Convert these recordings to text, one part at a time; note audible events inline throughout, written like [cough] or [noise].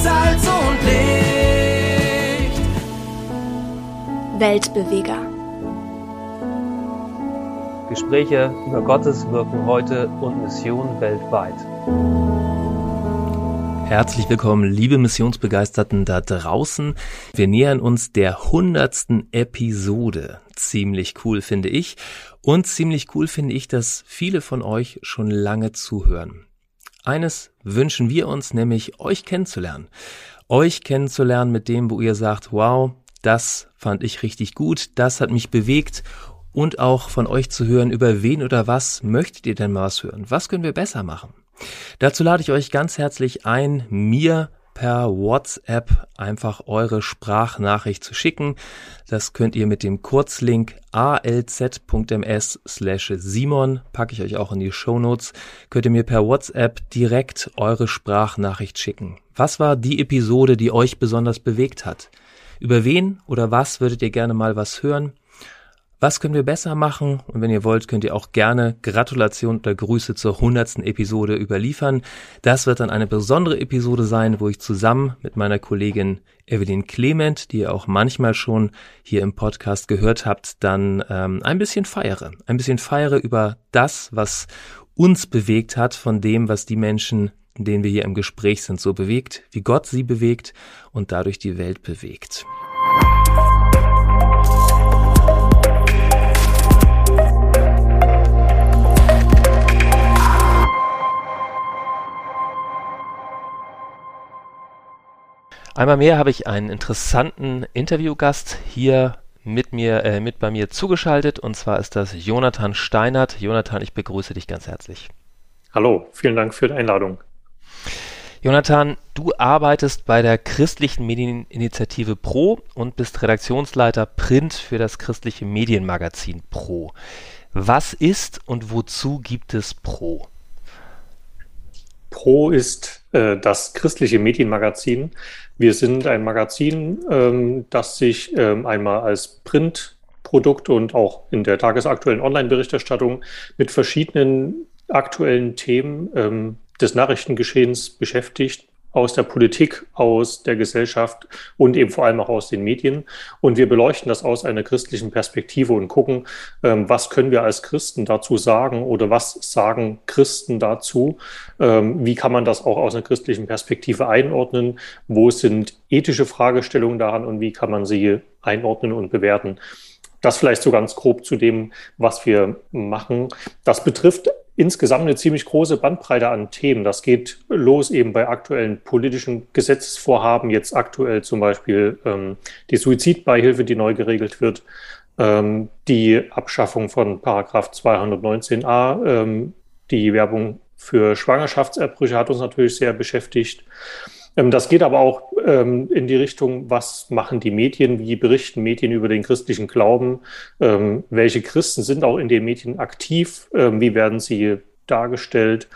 Salz und Licht. Weltbeweger. Gespräche über Gottes Wirken heute und Mission weltweit. Herzlich willkommen, liebe Missionsbegeisterten da draußen. Wir nähern uns der hundertsten Episode. Ziemlich cool finde ich. Und ziemlich cool finde ich, dass viele von euch schon lange zuhören. Eines wünschen wir uns, nämlich euch kennenzulernen. Euch kennenzulernen mit dem, wo ihr sagt, wow, das fand ich richtig gut, das hat mich bewegt und auch von euch zu hören, über wen oder was möchtet ihr denn mal was hören? Was können wir besser machen? Dazu lade ich euch ganz herzlich ein, mir per WhatsApp einfach eure Sprachnachricht zu schicken. Das könnt ihr mit dem Kurzlink alz.ms slash Simon, packe ich euch auch in die Show Notes, könnt ihr mir per WhatsApp direkt eure Sprachnachricht schicken. Was war die Episode, die euch besonders bewegt hat? Über wen oder was würdet ihr gerne mal was hören? Was können wir besser machen? Und wenn ihr wollt, könnt ihr auch gerne Gratulation oder Grüße zur hundertsten Episode überliefern. Das wird dann eine besondere Episode sein, wo ich zusammen mit meiner Kollegin Evelyn Clement, die ihr auch manchmal schon hier im Podcast gehört habt, dann ähm, ein bisschen feiere. Ein bisschen feiere über das, was uns bewegt hat, von dem, was die Menschen, denen wir hier im Gespräch sind, so bewegt, wie Gott sie bewegt und dadurch die Welt bewegt. Einmal mehr habe ich einen interessanten Interviewgast hier mit mir, äh, mit bei mir zugeschaltet und zwar ist das Jonathan Steinert. Jonathan, ich begrüße dich ganz herzlich. Hallo, vielen Dank für die Einladung. Jonathan, du arbeitest bei der christlichen Medieninitiative Pro und bist Redaktionsleiter Print für das christliche Medienmagazin Pro. Was ist und wozu gibt es Pro? Pro ist äh, das christliche Medienmagazin. Wir sind ein Magazin, ähm, das sich ähm, einmal als Printprodukt und auch in der tagesaktuellen Online-Berichterstattung mit verschiedenen aktuellen Themen ähm, des Nachrichtengeschehens beschäftigt, aus der Politik, aus der Gesellschaft und eben vor allem auch aus den Medien. Und wir beleuchten das aus einer christlichen Perspektive und gucken, ähm, was können wir als Christen dazu sagen oder was sagen Christen dazu? Ähm, wie kann man das auch aus einer christlichen Perspektive einordnen? Wo sind ethische Fragestellungen daran und wie kann man sie einordnen und bewerten? Das vielleicht so ganz grob zu dem, was wir machen. Das betrifft insgesamt eine ziemlich große Bandbreite an Themen. Das geht los eben bei aktuellen politischen Gesetzesvorhaben, jetzt aktuell zum Beispiel ähm, die Suizidbeihilfe, die neu geregelt wird, ähm, die Abschaffung von Paragraph 219a, ähm, die Werbung für Schwangerschaftsabbrüche hat uns natürlich sehr beschäftigt. Ähm, das geht aber auch ähm, in die Richtung, was machen die Medien, wie berichten Medien über den christlichen Glauben, ähm, welche Christen sind auch in den Medien aktiv, ähm, wie werden sie dargestellt.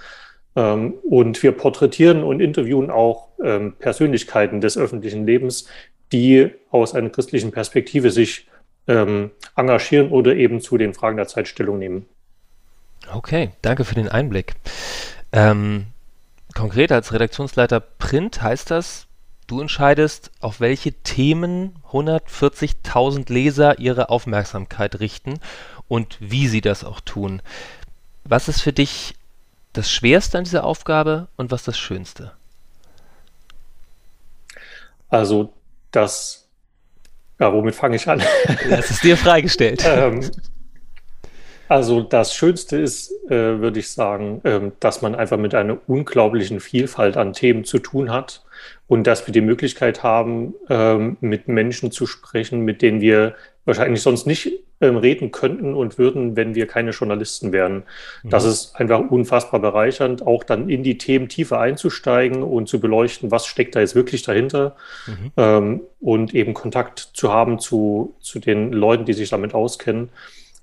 Ähm, und wir porträtieren und interviewen auch ähm, Persönlichkeiten des öffentlichen Lebens, die aus einer christlichen Perspektive sich engagieren oder eben zu den Fragen der Zeit Stellung nehmen. Okay, danke für den Einblick. Ähm, Konkret als Redaktionsleiter Print heißt das, du entscheidest, auf welche Themen 140.000 Leser ihre Aufmerksamkeit richten und wie sie das auch tun. Was ist für dich das Schwerste an dieser Aufgabe und was das Schönste? Also das, ja, womit fange ich an? Das ist dir freigestellt. [laughs] ähm, also das Schönste ist, äh, würde ich sagen, ähm, dass man einfach mit einer unglaublichen Vielfalt an Themen zu tun hat und dass wir die Möglichkeit haben, ähm, mit Menschen zu sprechen, mit denen wir wahrscheinlich sonst nicht ähm, reden könnten und würden, wenn wir keine Journalisten wären. Mhm. Das ist einfach unfassbar bereichernd, auch dann in die Themen tiefer einzusteigen und zu beleuchten, was steckt da jetzt wirklich dahinter mhm. ähm, und eben Kontakt zu haben zu, zu den Leuten, die sich damit auskennen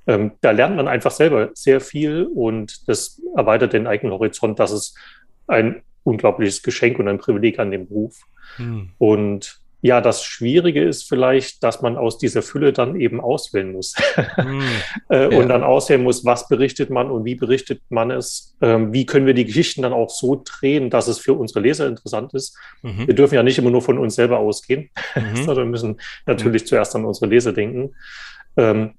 ähm, da lernt man einfach selber sehr viel und das erweitert den eigenen Horizont. Das ist ein unglaubliches Geschenk und ein Privileg an dem Beruf. Hm. Und ja, das Schwierige ist vielleicht, dass man aus dieser Fülle dann eben auswählen muss. Mm, [laughs] äh, ja. Und dann auswählen muss, was berichtet man und wie berichtet man es. Ähm, wie können wir die Geschichten dann auch so drehen, dass es für unsere Leser interessant ist. Mhm. Wir dürfen ja nicht immer nur von uns selber ausgehen, mhm. [laughs] sondern müssen natürlich mhm. zuerst an unsere Leser denken. Ähm,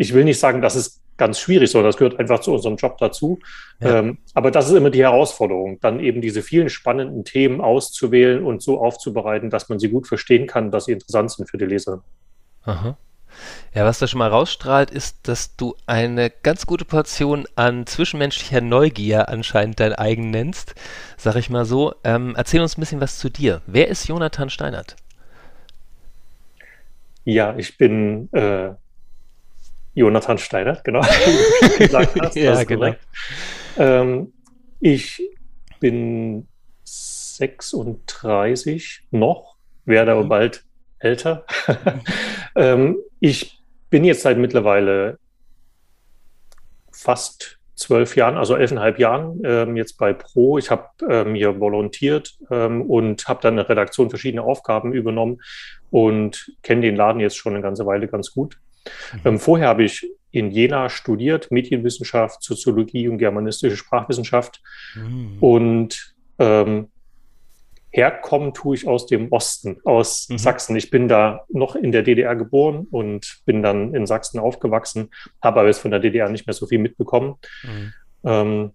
ich will nicht sagen, dass es ganz schwierig, sondern das gehört einfach zu unserem Job dazu. Ja. Ähm, aber das ist immer die Herausforderung, dann eben diese vielen spannenden Themen auszuwählen und so aufzubereiten, dass man sie gut verstehen kann, dass sie interessant sind für die Leser. Aha. Ja, was da schon mal rausstrahlt, ist, dass du eine ganz gute Portion an zwischenmenschlicher Neugier anscheinend dein eigen nennst, sag ich mal so. Ähm, erzähl uns ein bisschen was zu dir. Wer ist Jonathan Steinert? Ja, ich bin äh, Jonathan Steiner, genau. [laughs] hast, ja, genau. Ähm, ich bin 36 noch, werde aber mhm. bald älter. [laughs] ähm, ich bin jetzt seit mittlerweile fast zwölf Jahren, also elfeinhalb Jahren ähm, jetzt bei Pro. Ich habe ähm, hier volontiert ähm, und habe dann in der Redaktion verschiedene Aufgaben übernommen und kenne den Laden jetzt schon eine ganze Weile ganz gut. Mhm. Ähm, vorher habe ich in Jena studiert, Medienwissenschaft, Soziologie und germanistische Sprachwissenschaft. Mhm. Und ähm, herkommen tue ich aus dem Osten, aus mhm. Sachsen. Ich bin da noch in der DDR geboren und bin dann in Sachsen aufgewachsen, habe aber jetzt von der DDR nicht mehr so viel mitbekommen. Mhm. Ähm,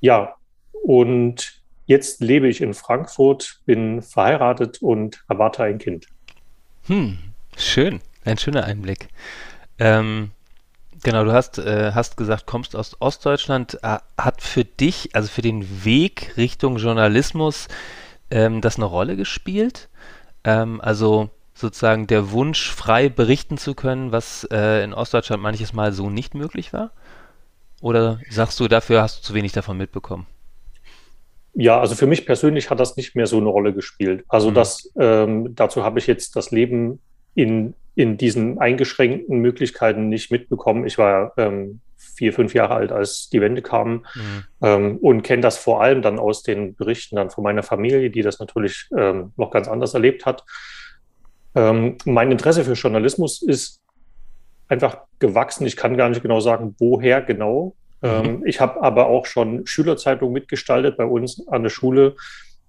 ja, und jetzt lebe ich in Frankfurt, bin verheiratet und erwarte ein Kind. Hm, schön. Ein schöner Einblick. Ähm, genau, du hast, äh, hast gesagt, kommst aus Ostdeutschland. Äh, hat für dich, also für den Weg Richtung Journalismus, ähm, das eine Rolle gespielt? Ähm, also sozusagen der Wunsch, frei berichten zu können, was äh, in Ostdeutschland manches Mal so nicht möglich war? Oder sagst du, dafür hast du zu wenig davon mitbekommen? Ja, also für mich persönlich hat das nicht mehr so eine Rolle gespielt. Also mhm. das, ähm, dazu habe ich jetzt das Leben in in diesen eingeschränkten Möglichkeiten nicht mitbekommen. Ich war ähm, vier, fünf Jahre alt, als die Wende kam mhm. ähm, und kenne das vor allem dann aus den Berichten dann von meiner Familie, die das natürlich ähm, noch ganz anders erlebt hat. Ähm, mein Interesse für Journalismus ist einfach gewachsen. Ich kann gar nicht genau sagen, woher genau. Mhm. Ähm, ich habe aber auch schon Schülerzeitungen mitgestaltet bei uns an der Schule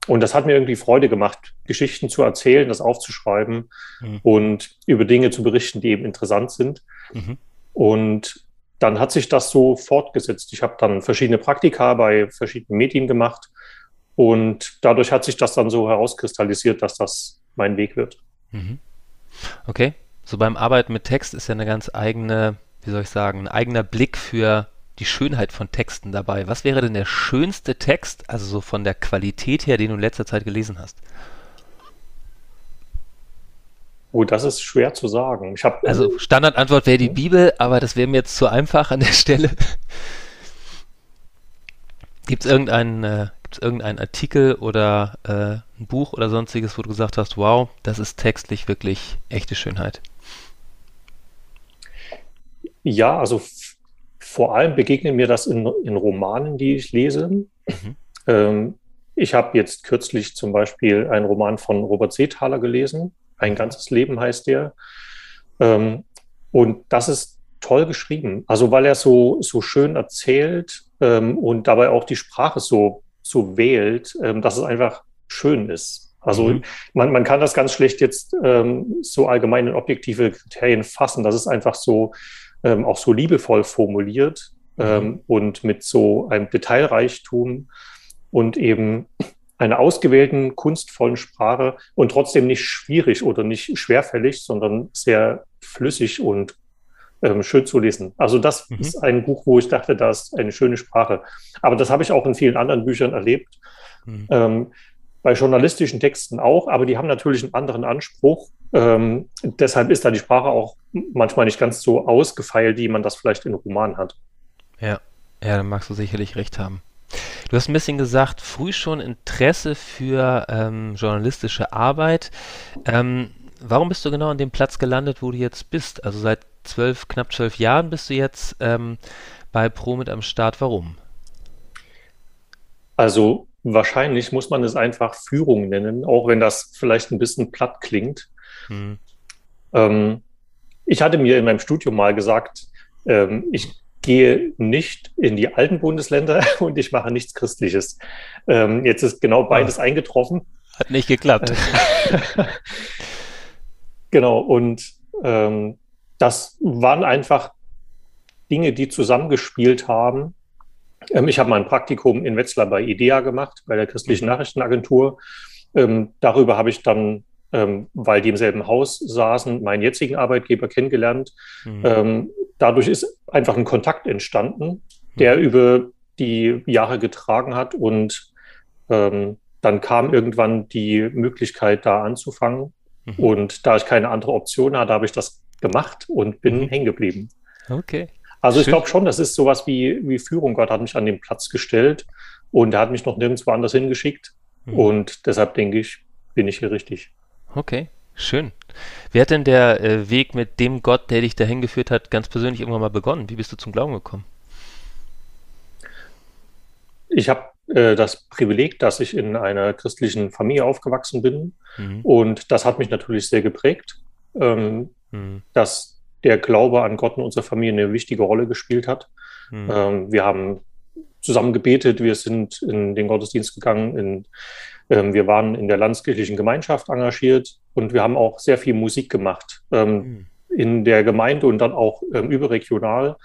und das hat mir irgendwie Freude gemacht, Geschichten zu erzählen, das aufzuschreiben mhm. und über Dinge zu berichten, die eben interessant sind. Mhm. Und dann hat sich das so fortgesetzt. Ich habe dann verschiedene Praktika bei verschiedenen Medien gemacht und dadurch hat sich das dann so herauskristallisiert, dass das mein Weg wird. Mhm. Okay. So beim Arbeiten mit Text ist ja eine ganz eigene, wie soll ich sagen, ein eigener Blick für die Schönheit von Texten dabei. Was wäre denn der schönste Text, also so von der Qualität her, den du in letzter Zeit gelesen hast? Oh, das ist schwer zu sagen. Ich hab, also Standardantwort wäre die Bibel, aber das wäre mir jetzt zu einfach an der Stelle. [laughs] Gibt es irgendeinen, äh, irgendeinen Artikel oder äh, ein Buch oder sonstiges, wo du gesagt hast, wow, das ist textlich wirklich echte Schönheit? Ja, also vor allem begegnet mir das in, in Romanen, die ich lese. Mhm. Ähm, ich habe jetzt kürzlich zum Beispiel einen Roman von Robert Seethaler gelesen. Ein mhm. ganzes Leben heißt der. Ähm, und das ist toll geschrieben. Also weil er so, so schön erzählt ähm, und dabei auch die Sprache so, so wählt, ähm, dass es einfach schön ist. Also mhm. man, man kann das ganz schlecht jetzt ähm, so allgemein in objektive Kriterien fassen. Das ist einfach so, ähm, auch so liebevoll formuliert mhm. ähm, und mit so einem Detailreichtum und eben einer ausgewählten, kunstvollen Sprache und trotzdem nicht schwierig oder nicht schwerfällig, sondern sehr flüssig und ähm, schön zu lesen. Also das mhm. ist ein Buch, wo ich dachte, da ist eine schöne Sprache. Aber das habe ich auch in vielen anderen Büchern erlebt. Mhm. Ähm, bei journalistischen Texten auch, aber die haben natürlich einen anderen Anspruch. Ähm, deshalb ist da die Sprache auch manchmal nicht ganz so ausgefeilt, wie man das vielleicht in Romanen hat. Ja, ja, da magst du sicherlich recht haben. Du hast ein bisschen gesagt, früh schon Interesse für ähm, journalistische Arbeit. Ähm, warum bist du genau an dem Platz gelandet, wo du jetzt bist? Also seit zwölf, knapp zwölf Jahren bist du jetzt ähm, bei Pro mit am Start. Warum? Also wahrscheinlich muss man es einfach Führung nennen, auch wenn das vielleicht ein bisschen platt klingt. Mhm. Ähm, ich hatte mir in meinem Studium mal gesagt, ähm, ich gehe nicht in die alten Bundesländer [laughs] und ich mache nichts Christliches. Ähm, jetzt ist genau beides oh. eingetroffen. Hat nicht geklappt. [laughs] genau, und ähm, das waren einfach Dinge, die zusammengespielt haben. Ähm, ich habe mein Praktikum in Wetzlar bei IDEA gemacht, bei der Christlichen mhm. Nachrichtenagentur. Ähm, darüber habe ich dann, ähm, weil die im selben Haus saßen, meinen jetzigen Arbeitgeber kennengelernt. Mhm. Dadurch ist einfach ein Kontakt entstanden, der mhm. über die Jahre getragen hat und dann kam irgendwann die Möglichkeit, da anzufangen. Mhm. Und da ich keine andere Option hatte, habe ich das gemacht und bin mhm. hängen geblieben. Okay. Also ich glaube schon, das ist sowas wie, wie Führung. Gott hat mich an den Platz gestellt und er hat mich noch nirgendwo anders hingeschickt. Mhm. Und deshalb denke ich, bin ich hier richtig. Okay, schön. Wie hat denn der äh, Weg mit dem Gott, der dich dahin geführt hat, ganz persönlich irgendwann mal begonnen? Wie bist du zum Glauben gekommen? Ich habe äh, das Privileg, dass ich in einer christlichen Familie aufgewachsen bin. Mhm. Und das hat mich natürlich sehr geprägt. Ähm, mhm. dass der Glaube an Gott in unserer Familie eine wichtige Rolle gespielt hat. Mhm. Ähm, wir haben zusammen gebetet, wir sind in den Gottesdienst gegangen, in, ähm, wir waren in der landskirchlichen Gemeinschaft engagiert und wir haben auch sehr viel Musik gemacht ähm, mhm. in der Gemeinde und dann auch ähm, überregional.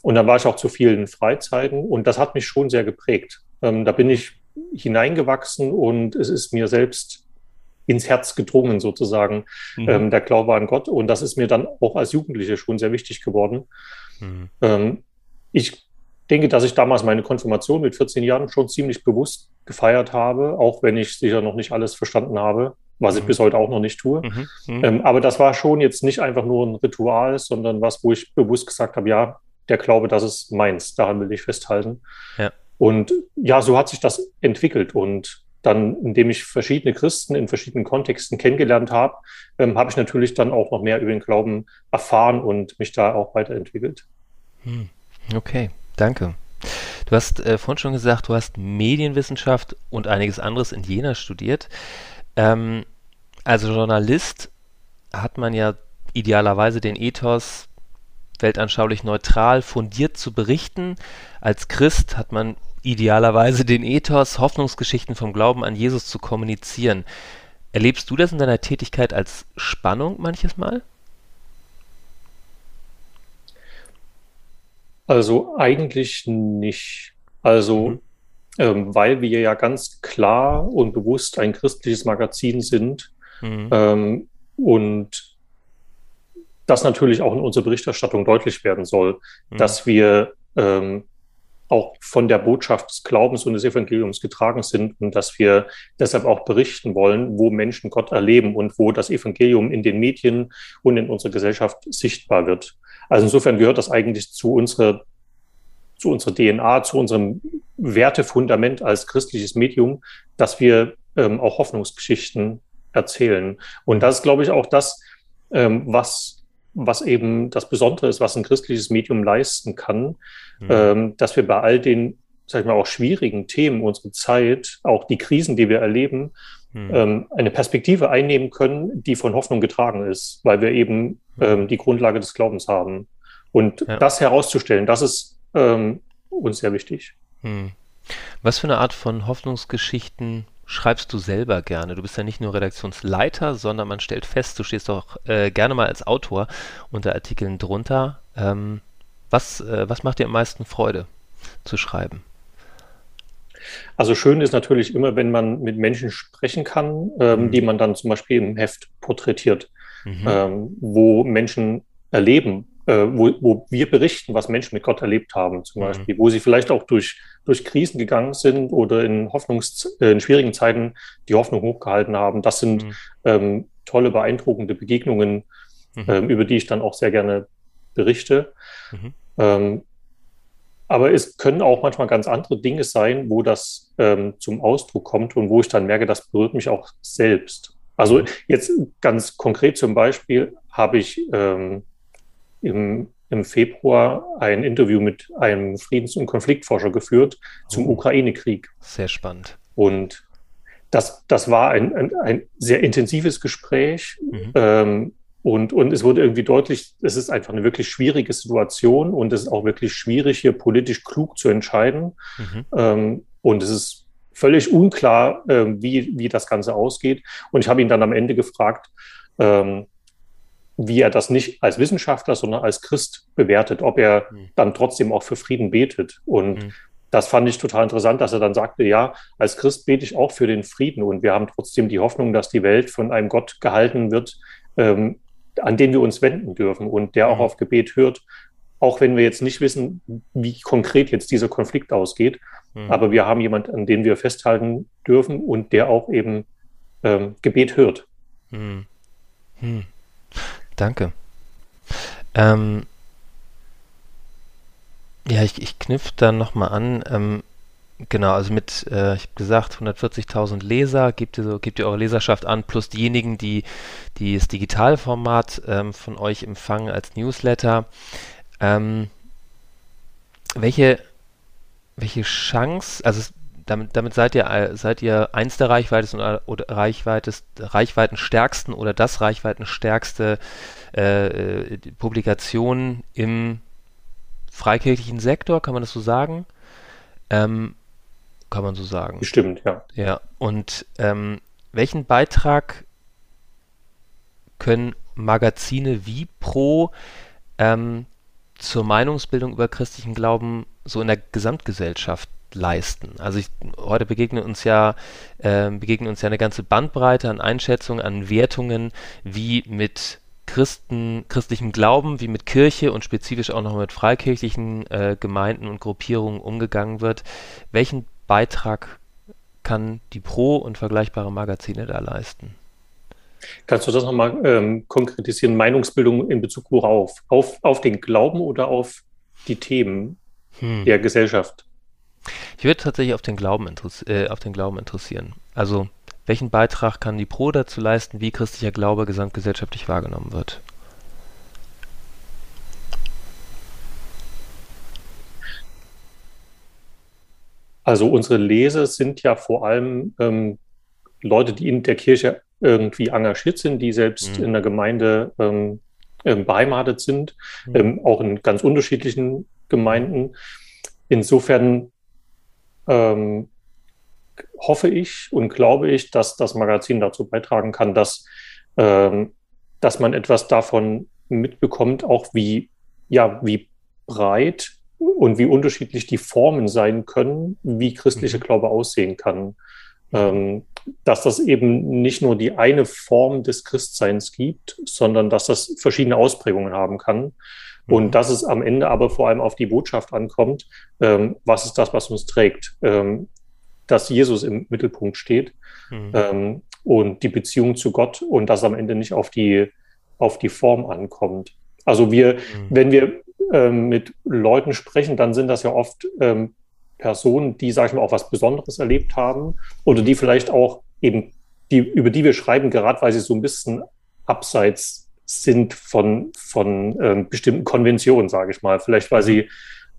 Und dann war ich auch zu vielen Freizeiten und das hat mich schon sehr geprägt. Ähm, da bin ich hineingewachsen und es ist mir selbst ins Herz gedrungen, sozusagen, mhm. ähm, der Glaube an Gott. Und das ist mir dann auch als Jugendliche schon sehr wichtig geworden. Mhm. Ähm, ich denke, dass ich damals meine Konfirmation mit 14 Jahren schon ziemlich bewusst gefeiert habe, auch wenn ich sicher noch nicht alles verstanden habe, was mhm. ich bis heute auch noch nicht tue. Mhm. Mhm. Ähm, aber das war schon jetzt nicht einfach nur ein Ritual, sondern was, wo ich bewusst gesagt habe, ja, der Glaube, das ist meins, daran will ich festhalten. Ja. Und ja, so hat sich das entwickelt. Und dann, indem ich verschiedene Christen in verschiedenen Kontexten kennengelernt habe, ähm, habe ich natürlich dann auch noch mehr über den Glauben erfahren und mich da auch weiterentwickelt. Hm. Okay, danke. Du hast äh, vorhin schon gesagt, du hast Medienwissenschaft und einiges anderes in Jena studiert. Ähm, als Journalist hat man ja idealerweise den Ethos, weltanschaulich neutral, fundiert zu berichten. Als Christ hat man idealerweise den Ethos, Hoffnungsgeschichten vom Glauben an Jesus zu kommunizieren. Erlebst du das in deiner Tätigkeit als Spannung manches Mal? Also eigentlich nicht. Also, mhm. ähm, weil wir ja ganz klar und bewusst ein christliches Magazin sind mhm. ähm, und das natürlich auch in unserer Berichterstattung deutlich werden soll, mhm. dass wir ähm, auch von der Botschaft des Glaubens und des Evangeliums getragen sind und dass wir deshalb auch berichten wollen, wo Menschen Gott erleben und wo das Evangelium in den Medien und in unserer Gesellschaft sichtbar wird. Also insofern gehört das eigentlich zu unserer, zu unserer DNA, zu unserem Wertefundament als christliches Medium, dass wir ähm, auch Hoffnungsgeschichten erzählen. Und das ist, glaube ich, auch das, ähm, was was eben das Besondere ist, was ein christliches Medium leisten kann, mhm. ähm, dass wir bei all den, sag ich mal, auch schwierigen Themen unserer Zeit, auch die Krisen, die wir erleben, mhm. ähm, eine Perspektive einnehmen können, die von Hoffnung getragen ist, weil wir eben mhm. ähm, die Grundlage des Glaubens haben. Und ja. das herauszustellen, das ist ähm, uns sehr wichtig. Mhm. Was für eine Art von Hoffnungsgeschichten schreibst du selber gerne? Du bist ja nicht nur Redaktionsleiter, sondern man stellt fest, du stehst auch äh, gerne mal als Autor unter Artikeln drunter. Ähm, was, äh, was macht dir am meisten Freude zu schreiben? Also schön ist natürlich immer, wenn man mit Menschen sprechen kann, ähm, mhm. die man dann zum Beispiel im Heft porträtiert, mhm. ähm, wo Menschen erleben, wo, wo wir berichten, was Menschen mit Gott erlebt haben, zum mhm. Beispiel, wo sie vielleicht auch durch, durch Krisen gegangen sind oder in, Hoffnungs, äh, in schwierigen Zeiten die Hoffnung hochgehalten haben. Das sind mhm. ähm, tolle, beeindruckende Begegnungen, mhm. ähm, über die ich dann auch sehr gerne berichte. Mhm. Ähm, aber es können auch manchmal ganz andere Dinge sein, wo das ähm, zum Ausdruck kommt und wo ich dann merke, das berührt mich auch selbst. Also mhm. jetzt ganz konkret zum Beispiel habe ich ähm, im, im Februar ein Interview mit einem Friedens- und Konfliktforscher geführt zum oh. Ukraine-Krieg. Sehr spannend. Und das, das war ein, ein, ein sehr intensives Gespräch. Mhm. Ähm, und, und es wurde irgendwie deutlich, es ist einfach eine wirklich schwierige Situation und es ist auch wirklich schwierig, hier politisch klug zu entscheiden. Mhm. Ähm, und es ist völlig unklar, äh, wie, wie das Ganze ausgeht. Und ich habe ihn dann am Ende gefragt, ähm, wie er das nicht als Wissenschaftler, sondern als Christ bewertet, ob er mhm. dann trotzdem auch für Frieden betet. Und mhm. das fand ich total interessant, dass er dann sagte, ja, als Christ bete ich auch für den Frieden und wir haben trotzdem die Hoffnung, dass die Welt von einem Gott gehalten wird, ähm, an den wir uns wenden dürfen und der auch mhm. auf Gebet hört, auch wenn wir jetzt nicht wissen, wie konkret jetzt dieser Konflikt ausgeht. Mhm. Aber wir haben jemanden, an den wir festhalten dürfen und der auch eben ähm, Gebet hört. Mhm. Hm. Danke. Ähm, ja, ich, ich knüpfe dann nochmal an. Ähm, genau, also mit, äh, ich habe gesagt, 140.000 Leser, gebt ihr, so, gebt ihr eure Leserschaft an, plus diejenigen, die, die das Digitalformat ähm, von euch empfangen als Newsletter. Ähm, welche, welche Chance, also damit, damit seid ihr seid ihr eins der reichweitesten oder, oder reichweitest, reichweitenstärksten oder das reichweitenstärkste äh, äh, Publikation im freikirchlichen Sektor, kann man das so sagen? Ähm, kann man so sagen. Stimmt, ja. Ja, und ähm, welchen Beitrag können Magazine wie Pro ähm, zur Meinungsbildung über christlichen Glauben so in der Gesamtgesellschaft leisten. Also ich, heute begegnet uns ja äh, begegnet uns ja eine ganze Bandbreite an Einschätzungen, an Wertungen, wie mit Christen, christlichem Glauben, wie mit Kirche und spezifisch auch noch mit freikirchlichen äh, Gemeinden und Gruppierungen umgegangen wird. Welchen Beitrag kann die Pro und vergleichbare Magazine da leisten? Kannst du das nochmal ähm, konkretisieren? Meinungsbildung in Bezug worauf? Auf, auf den Glauben oder auf die Themen hm. der Gesellschaft? Ich würde tatsächlich auf den, Glauben äh, auf den Glauben interessieren. Also, welchen Beitrag kann die Pro dazu leisten, wie christlicher Glaube gesamtgesellschaftlich wahrgenommen wird? Also unsere Leser sind ja vor allem ähm, Leute, die in der Kirche irgendwie engagiert sind, die selbst mhm. in der Gemeinde ähm, ähm, beheimatet sind, mhm. ähm, auch in ganz unterschiedlichen Gemeinden. Insofern ähm, hoffe ich und glaube ich, dass das Magazin dazu beitragen kann, dass, ähm, dass man etwas davon mitbekommt, auch wie, ja, wie breit und wie unterschiedlich die Formen sein können, wie christliche mhm. Glaube aussehen kann. Ähm, dass das eben nicht nur die eine Form des Christseins gibt, sondern dass das verschiedene Ausprägungen haben kann. Und mhm. dass es am Ende aber vor allem auf die Botschaft ankommt, ähm, was ist das, was uns trägt, ähm, dass Jesus im Mittelpunkt steht mhm. ähm, und die Beziehung zu Gott und dass am Ende nicht auf die, auf die Form ankommt. Also wir, mhm. wenn wir ähm, mit Leuten sprechen, dann sind das ja oft ähm, Personen, die, sag ich mal, auch was Besonderes erlebt haben oder die vielleicht auch eben, die, über die wir schreiben, gerade weil sie so ein bisschen abseits sind von, von ähm, bestimmten Konventionen, sage ich mal. Vielleicht weil sie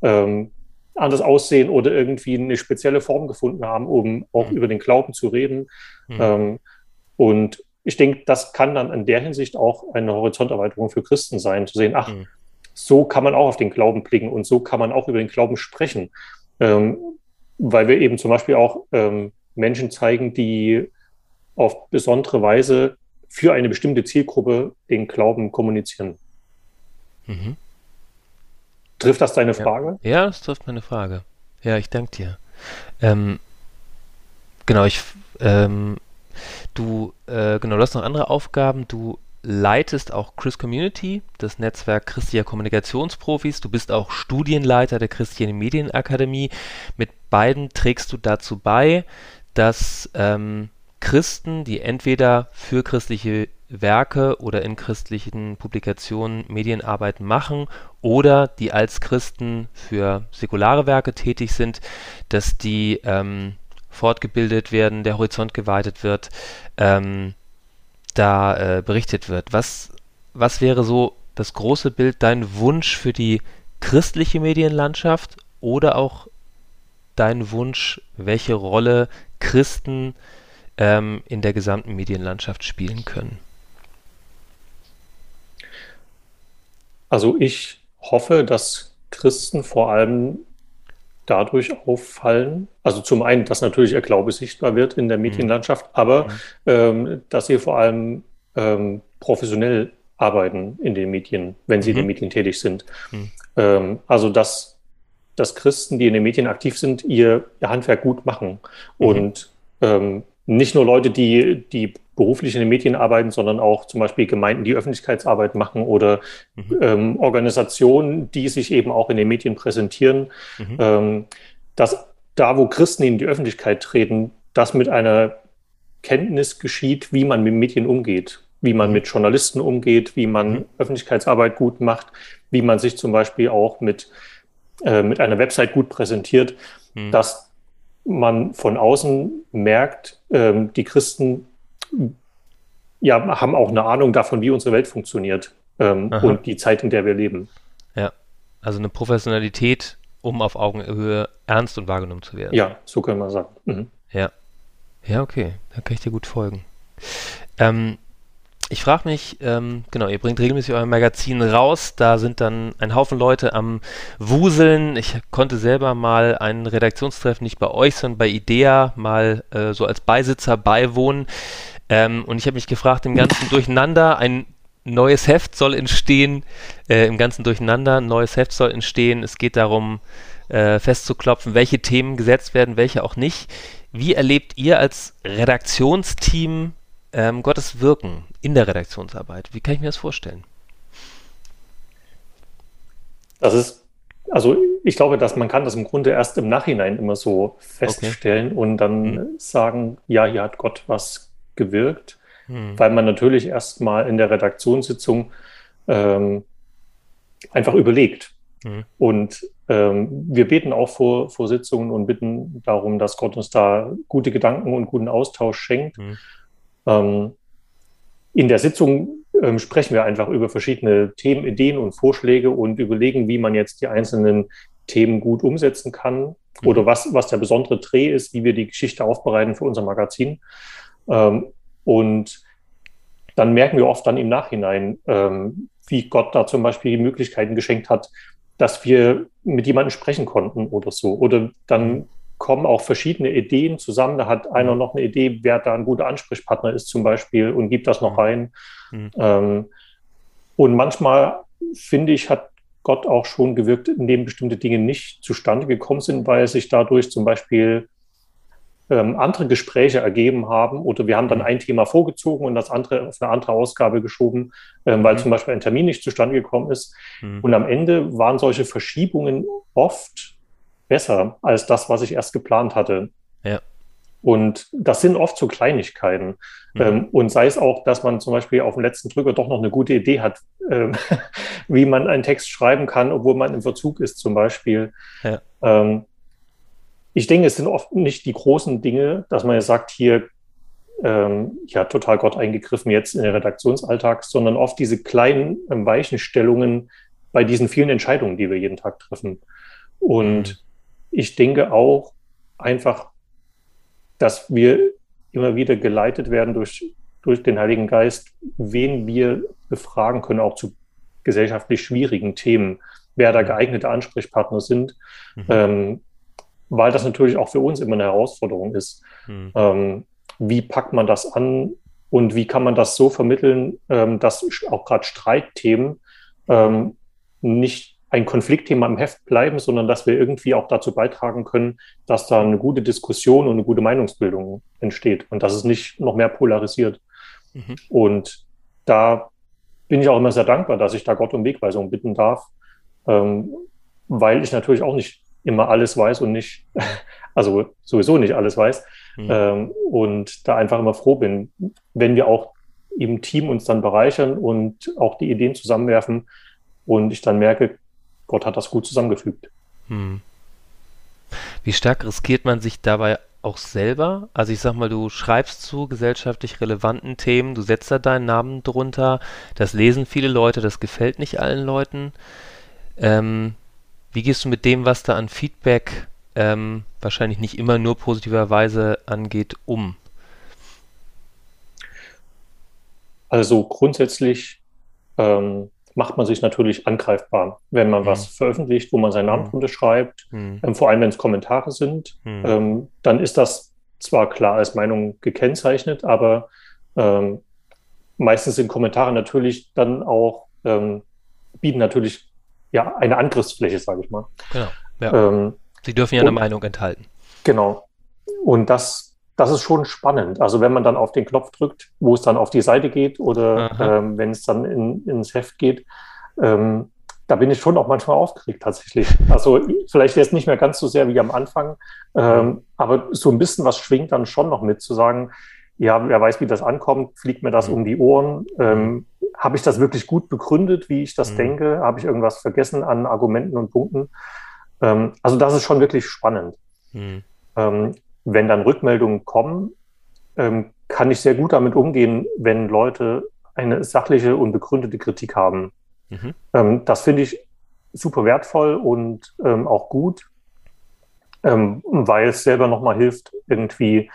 ähm, anders aussehen oder irgendwie eine spezielle Form gefunden haben, um auch mhm. über den Glauben zu reden. Mhm. Ähm, und ich denke, das kann dann in der Hinsicht auch eine Horizonterweiterung für Christen sein, zu sehen, ach, mhm. so kann man auch auf den Glauben blicken und so kann man auch über den Glauben sprechen ähm, weil wir eben zum Beispiel auch ähm, Menschen zeigen, die auf besondere Weise für eine bestimmte Zielgruppe den Glauben kommunizieren. Mhm. Trifft das deine Frage? Ja, das trifft meine Frage. Ja, ich danke dir. Ähm, genau, ich, ähm, du, äh, genau, du hast noch andere Aufgaben. Du leitest auch Chris Community, das Netzwerk christlicher Kommunikationsprofis. Du bist auch Studienleiter der Christlichen Medienakademie. Mit beiden trägst du dazu bei, dass ähm, Christen, die entweder für christliche Werke oder in christlichen Publikationen Medienarbeit machen oder die als Christen für säkulare Werke tätig sind, dass die ähm, fortgebildet werden, der Horizont geweitet wird, ähm, da äh, berichtet wird. Was, was wäre so das große Bild, dein Wunsch für die christliche Medienlandschaft oder auch dein Wunsch, welche Rolle Christen ähm, in der gesamten Medienlandschaft spielen können? Also ich hoffe, dass Christen vor allem dadurch auffallen, also zum einen, dass natürlich ihr Glaube sichtbar wird in der mhm. Medienlandschaft, aber mhm. ähm, dass sie vor allem ähm, professionell arbeiten in den Medien, wenn sie mhm. in den Medien tätig sind. Mhm. Ähm, also dass, dass Christen, die in den Medien aktiv sind, ihr, ihr Handwerk gut machen mhm. und ähm, nicht nur Leute, die, die beruflich in den Medien arbeiten, sondern auch zum Beispiel Gemeinden, die Öffentlichkeitsarbeit machen oder mhm. ähm, Organisationen, die sich eben auch in den Medien präsentieren, mhm. ähm, dass da, wo Christen in die Öffentlichkeit treten, das mit einer Kenntnis geschieht, wie man mit Medien umgeht, wie man mhm. mit Journalisten umgeht, wie man mhm. Öffentlichkeitsarbeit gut macht, wie man sich zum Beispiel auch mit, äh, mit einer Website gut präsentiert, mhm. dass man von außen merkt, ähm, die Christen ja, haben auch eine Ahnung davon, wie unsere Welt funktioniert ähm, und die Zeit, in der wir leben. Ja, also eine Professionalität, um auf Augenhöhe ernst und wahrgenommen zu werden. Ja, so können wir sagen. Mhm. Ja. Ja, okay, da kann ich dir gut folgen. Ähm, ich frage mich, ähm, genau, ihr bringt regelmäßig euer Magazin raus, da sind dann ein Haufen Leute am Wuseln. Ich konnte selber mal einen Redaktionstreffen nicht bei euch, sondern bei IDEA mal äh, so als Beisitzer beiwohnen. Ähm, und ich habe mich gefragt, im ganzen Durcheinander, ein neues Heft soll entstehen, äh, im ganzen Durcheinander, ein neues Heft soll entstehen. Es geht darum, äh, festzuklopfen, welche Themen gesetzt werden, welche auch nicht. Wie erlebt ihr als Redaktionsteam ähm, Gottes Wirken in der Redaktionsarbeit? Wie kann ich mir das vorstellen? Das ist, also ich glaube, dass man kann das im Grunde erst im Nachhinein immer so feststellen okay. und dann hm. sagen, ja, hier hat Gott was gewirkt, hm. weil man natürlich erstmal in der Redaktionssitzung ähm, einfach überlegt. Hm. Und ähm, wir beten auch vor, vor Sitzungen und bitten darum, dass Gott uns da gute Gedanken und guten Austausch schenkt. Hm. Ähm, in der Sitzung ähm, sprechen wir einfach über verschiedene Themen, Ideen und Vorschläge und überlegen, wie man jetzt die einzelnen Themen gut umsetzen kann mhm. oder was, was der besondere Dreh ist, wie wir die Geschichte aufbereiten für unser Magazin. Ähm, und dann merken wir oft dann im Nachhinein, ähm, wie Gott da zum Beispiel die Möglichkeiten geschenkt hat, dass wir mit jemandem sprechen konnten oder so. Oder dann mhm kommen auch verschiedene Ideen zusammen. Da hat einer mhm. noch eine Idee, wer da ein guter Ansprechpartner ist zum Beispiel und gibt das noch mhm. rein. Mhm. Ähm, und manchmal, finde ich, hat Gott auch schon gewirkt, indem bestimmte Dinge nicht zustande gekommen sind, weil sich dadurch zum Beispiel ähm, andere Gespräche ergeben haben oder wir haben dann mhm. ein Thema vorgezogen und das andere auf eine andere Ausgabe geschoben, ähm, weil mhm. zum Beispiel ein Termin nicht zustande gekommen ist. Mhm. Und am Ende waren solche Verschiebungen oft besser als das, was ich erst geplant hatte. Ja. Und das sind oft so Kleinigkeiten. Mhm. Ähm, und sei es auch, dass man zum Beispiel auf dem letzten Drücker doch noch eine gute Idee hat, ähm, [laughs] wie man einen Text schreiben kann, obwohl man im Verzug ist, zum Beispiel. Ja. Ähm, ich denke, es sind oft nicht die großen Dinge, dass man ja sagt, hier, ähm, ja, total Gott eingegriffen jetzt in den Redaktionsalltag, sondern oft diese kleinen ähm, Weichenstellungen bei diesen vielen Entscheidungen, die wir jeden Tag treffen. Und mhm ich denke auch einfach, dass wir immer wieder geleitet werden durch, durch den Heiligen Geist, wen wir befragen können, auch zu gesellschaftlich schwierigen Themen, wer da geeignete Ansprechpartner sind, mhm. ähm, weil das natürlich auch für uns immer eine Herausforderung ist. Mhm. Ähm, wie packt man das an und wie kann man das so vermitteln, ähm, dass auch gerade Streitthemen ähm, nicht ein Konfliktthema im Heft bleiben, sondern dass wir irgendwie auch dazu beitragen können, dass da eine gute Diskussion und eine gute Meinungsbildung entsteht und dass es nicht noch mehr polarisiert. Mhm. Und da bin ich auch immer sehr dankbar, dass ich da Gott um Wegweisung bitten darf, ähm, weil ich natürlich auch nicht immer alles weiß und nicht, [laughs] also sowieso nicht alles weiß. Mhm. Ähm, und da einfach immer froh bin, wenn wir auch im Team uns dann bereichern und auch die Ideen zusammenwerfen und ich dann merke, Gott hat das gut zusammengefügt. Hm. Wie stark riskiert man sich dabei auch selber? Also ich sag mal, du schreibst zu gesellschaftlich relevanten Themen, du setzt da deinen Namen drunter, das lesen viele Leute, das gefällt nicht allen Leuten. Ähm, wie gehst du mit dem, was da an Feedback ähm, wahrscheinlich nicht immer nur positiverweise angeht, um? Also grundsätzlich ähm, macht man sich natürlich angreifbar, wenn man mhm. was veröffentlicht, wo man seinen Namen mhm. drunter schreibt, mhm. ähm, vor allem wenn es Kommentare sind, mhm. ähm, dann ist das zwar klar als Meinung gekennzeichnet, aber ähm, meistens sind Kommentare natürlich dann auch, ähm, bieten natürlich ja eine Angriffsfläche, sage ich mal. Genau. Ja. Ähm, Sie dürfen ja und, eine Meinung enthalten. Genau. Und das, das ist schon spannend. Also wenn man dann auf den Knopf drückt, wo es dann auf die Seite geht oder ähm, wenn es dann in, ins Heft geht, ähm, da bin ich schon auch manchmal aufgeregt tatsächlich. Also vielleicht jetzt nicht mehr ganz so sehr wie am Anfang, ähm, aber so ein bisschen was schwingt dann schon noch mit, zu sagen, ja, wer weiß, wie das ankommt, fliegt mir das mhm. um die Ohren. Ähm, Habe ich das wirklich gut begründet, wie ich das mhm. denke? Habe ich irgendwas vergessen an Argumenten und Punkten? Ähm, also das ist schon wirklich spannend. Mhm. Wenn dann Rückmeldungen kommen, ähm, kann ich sehr gut damit umgehen, wenn Leute eine sachliche und begründete Kritik haben. Mhm. Ähm, das finde ich super wertvoll und ähm, auch gut, ähm, weil es selber nochmal hilft, irgendwie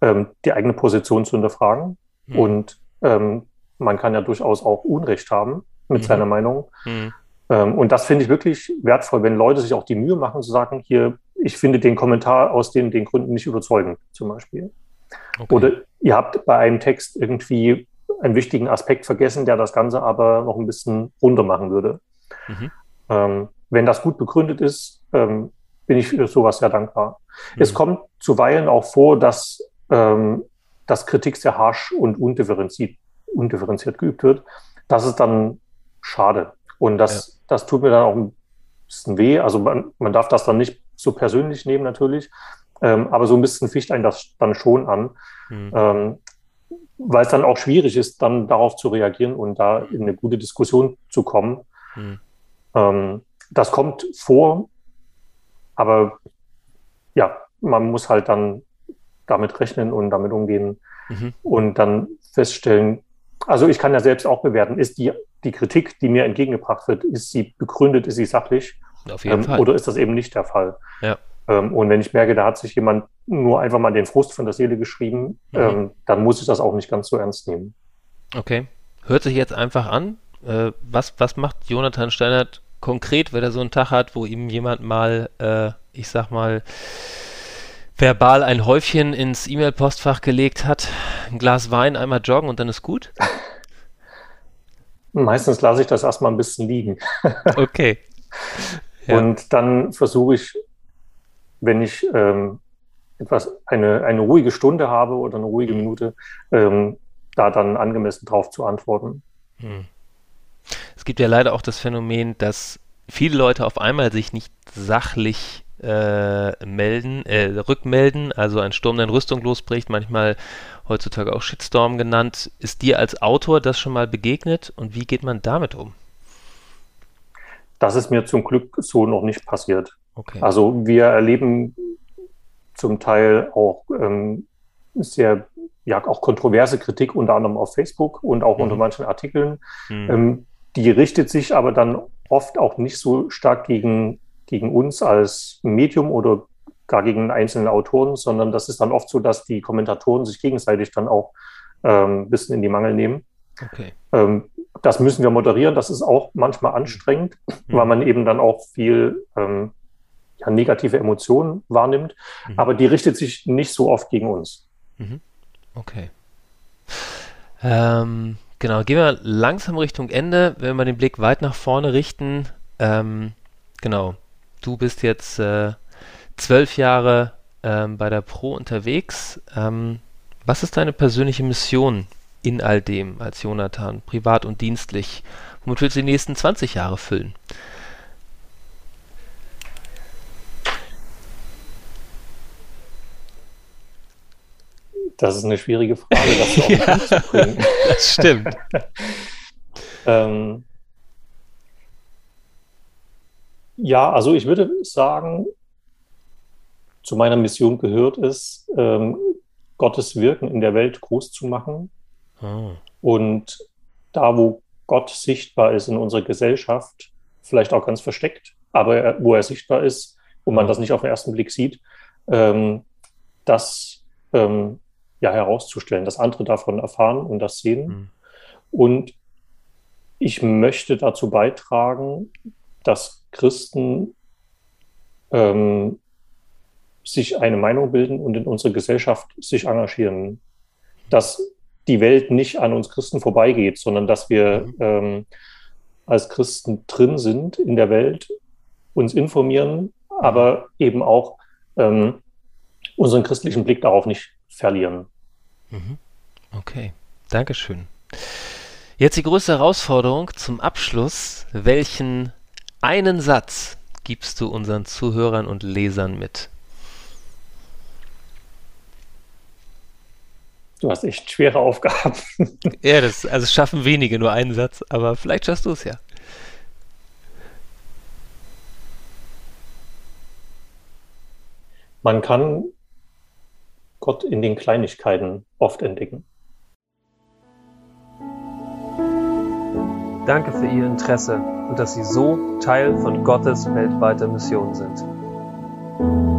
ähm, die eigene Position zu hinterfragen. Mhm. Und ähm, man kann ja durchaus auch Unrecht haben mit mhm. seiner Meinung. Mhm. Und das finde ich wirklich wertvoll, wenn Leute sich auch die Mühe machen, zu sagen, hier, ich finde den Kommentar aus den, den Gründen nicht überzeugend, zum Beispiel. Okay. Oder ihr habt bei einem Text irgendwie einen wichtigen Aspekt vergessen, der das Ganze aber noch ein bisschen runter machen würde. Mhm. Ähm, wenn das gut begründet ist, ähm, bin ich für sowas sehr dankbar. Mhm. Es kommt zuweilen auch vor, dass, ähm, dass Kritik sehr harsch und undifferenziert, undifferenziert geübt wird. Das ist dann schade. Und das, ja. das tut mir dann auch ein bisschen weh. Also man, man darf das dann nicht so persönlich nehmen natürlich, ähm, aber so ein bisschen ficht einen das dann schon an. Mhm. Ähm, weil es dann auch schwierig ist, dann darauf zu reagieren und da in eine gute Diskussion zu kommen. Mhm. Ähm, das kommt vor, aber ja, man muss halt dann damit rechnen und damit umgehen mhm. und dann feststellen, also ich kann ja selbst auch bewerten, ist die, die Kritik, die mir entgegengebracht wird, ist sie begründet, ist sie sachlich? Auf jeden ähm, Fall. Oder ist das eben nicht der Fall? Ja. Ähm, und wenn ich merke, da hat sich jemand nur einfach mal den Frust von der Seele geschrieben, mhm. ähm, dann muss ich das auch nicht ganz so ernst nehmen. Okay. Hört sich jetzt einfach an. Äh, was, was macht Jonathan Steinert konkret, wenn er so einen Tag hat, wo ihm jemand mal, äh, ich sag mal, verbal ein Häufchen ins E-Mail-Postfach gelegt hat, ein Glas Wein, einmal joggen und dann ist gut? [laughs] Meistens lasse ich das erstmal ein bisschen liegen. Okay. [laughs] Ja. Und dann versuche ich wenn ich ähm, etwas, eine, eine ruhige Stunde habe oder eine ruhige Minute, ähm, da dann angemessen drauf zu antworten. Hm. Es gibt ja leider auch das Phänomen, dass viele Leute auf einmal sich nicht sachlich äh, melden, äh, rückmelden, also ein Sturm, der Rüstung losbricht, manchmal heutzutage auch Shitstorm genannt. Ist dir als Autor das schon mal begegnet und wie geht man damit um? Das ist mir zum Glück so noch nicht passiert. Okay. Also wir erleben zum Teil auch ähm, sehr, ja, auch kontroverse Kritik, unter anderem auf Facebook und auch mhm. unter manchen Artikeln. Mhm. Ähm, die richtet sich aber dann oft auch nicht so stark gegen, gegen uns als Medium oder gar gegen einzelne Autoren, sondern das ist dann oft so, dass die Kommentatoren sich gegenseitig dann auch ähm, ein bisschen in die Mangel nehmen. Okay. Ähm, das müssen wir moderieren. Das ist auch manchmal anstrengend, mhm. weil man eben dann auch viel ähm, ja, negative Emotionen wahrnimmt, mhm. aber die richtet sich nicht so oft gegen uns. Mhm. Okay. Ähm, genau, gehen wir langsam Richtung Ende, wenn wir den Blick weit nach vorne richten. Ähm, genau, du bist jetzt äh, zwölf Jahre ähm, bei der Pro unterwegs. Ähm, was ist deine persönliche Mission in all dem als Jonathan, privat und dienstlich? Womit willst du die nächsten 20 Jahre füllen? Das ist eine schwierige Frage, das so [laughs] ja, zu bringen. Das stimmt. [laughs] ähm, ja, also ich würde sagen, zu meiner Mission gehört es, ähm, Gottes Wirken in der Welt groß zu machen. Oh. Und da, wo Gott sichtbar ist in unserer Gesellschaft, vielleicht auch ganz versteckt, aber wo er sichtbar ist, und man das nicht auf den ersten Blick sieht, ähm, das ähm, ja herauszustellen, dass andere davon erfahren und das sehen. Mhm. Und ich möchte dazu beitragen, dass Christen ähm, sich eine Meinung bilden und in unserer Gesellschaft sich engagieren. Dass die Welt nicht an uns Christen vorbeigeht, sondern dass wir mhm. ähm, als Christen drin sind in der Welt, uns informieren, aber eben auch ähm, unseren christlichen Blick darauf nicht verlieren. Mhm. Okay, Dankeschön. Jetzt die größte Herausforderung zum Abschluss. Welchen einen Satz gibst du unseren Zuhörern und Lesern mit? Du hast echt schwere Aufgaben. [laughs] ja, das also schaffen wenige nur einen Satz, aber vielleicht schaffst du es ja. Man kann Gott in den Kleinigkeiten oft entdecken. Danke für Ihr Interesse und dass Sie so Teil von Gottes weltweiter Mission sind.